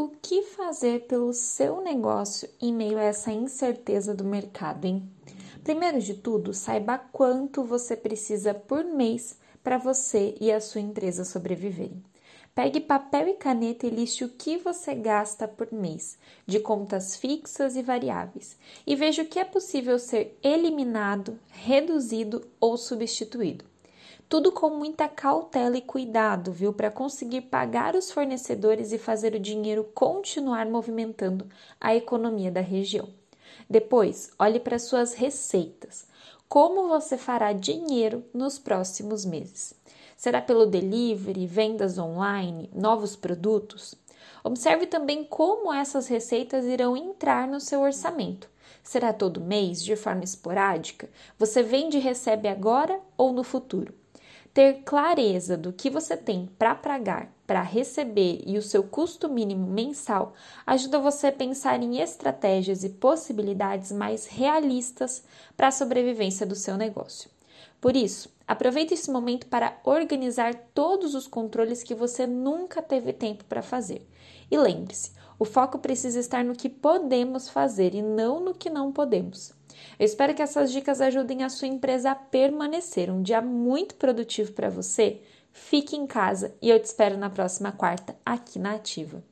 o que fazer pelo seu negócio em meio a essa incerteza do mercado, hein? Primeiro de tudo, saiba quanto você precisa por mês para você e a sua empresa sobreviverem. Pegue papel e caneta e liste o que você gasta por mês, de contas fixas e variáveis, e veja o que é possível ser eliminado, reduzido ou substituído. Tudo com muita cautela e cuidado, viu, para conseguir pagar os fornecedores e fazer o dinheiro continuar movimentando a economia da região. Depois, olhe para suas receitas. Como você fará dinheiro nos próximos meses? Será pelo delivery, vendas online, novos produtos? Observe também como essas receitas irão entrar no seu orçamento. Será todo mês, de forma esporádica? Você vende e recebe agora ou no futuro? Ter clareza do que você tem para pagar, para receber e o seu custo mínimo mensal ajuda você a pensar em estratégias e possibilidades mais realistas para a sobrevivência do seu negócio. Por isso, aproveite esse momento para organizar todos os controles que você nunca teve tempo para fazer. E lembre-se, o foco precisa estar no que podemos fazer e não no que não podemos. Eu espero que essas dicas ajudem a sua empresa a permanecer um dia muito produtivo para você. Fique em casa e eu te espero na próxima quarta aqui na Ativa.